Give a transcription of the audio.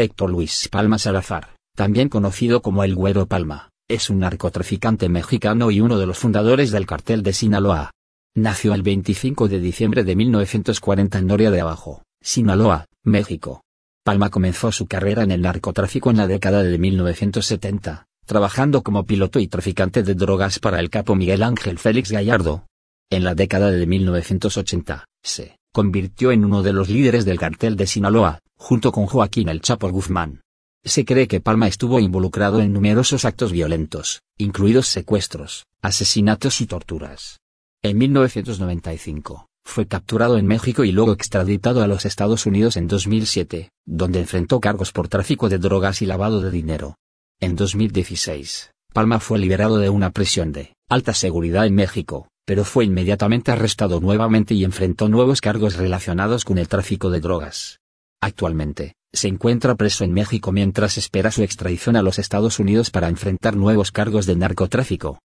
Héctor Luis Palma Salazar, también conocido como el Güero Palma, es un narcotraficante mexicano y uno de los fundadores del cartel de Sinaloa. Nació el 25 de diciembre de 1940 en Noria de Abajo, Sinaloa, México. Palma comenzó su carrera en el narcotráfico en la década de 1970, trabajando como piloto y traficante de drogas para el capo Miguel Ángel Félix Gallardo. En la década de 1980, se convirtió en uno de los líderes del cartel de Sinaloa, junto con Joaquín El Chapo Guzmán. Se cree que Palma estuvo involucrado en numerosos actos violentos, incluidos secuestros, asesinatos y torturas. En 1995, fue capturado en México y luego extraditado a los Estados Unidos en 2007, donde enfrentó cargos por tráfico de drogas y lavado de dinero. En 2016, Palma fue liberado de una prisión de alta seguridad en México, pero fue inmediatamente arrestado nuevamente y enfrentó nuevos cargos relacionados con el tráfico de drogas. Actualmente, se encuentra preso en México mientras espera su extradición a los Estados Unidos para enfrentar nuevos cargos de narcotráfico.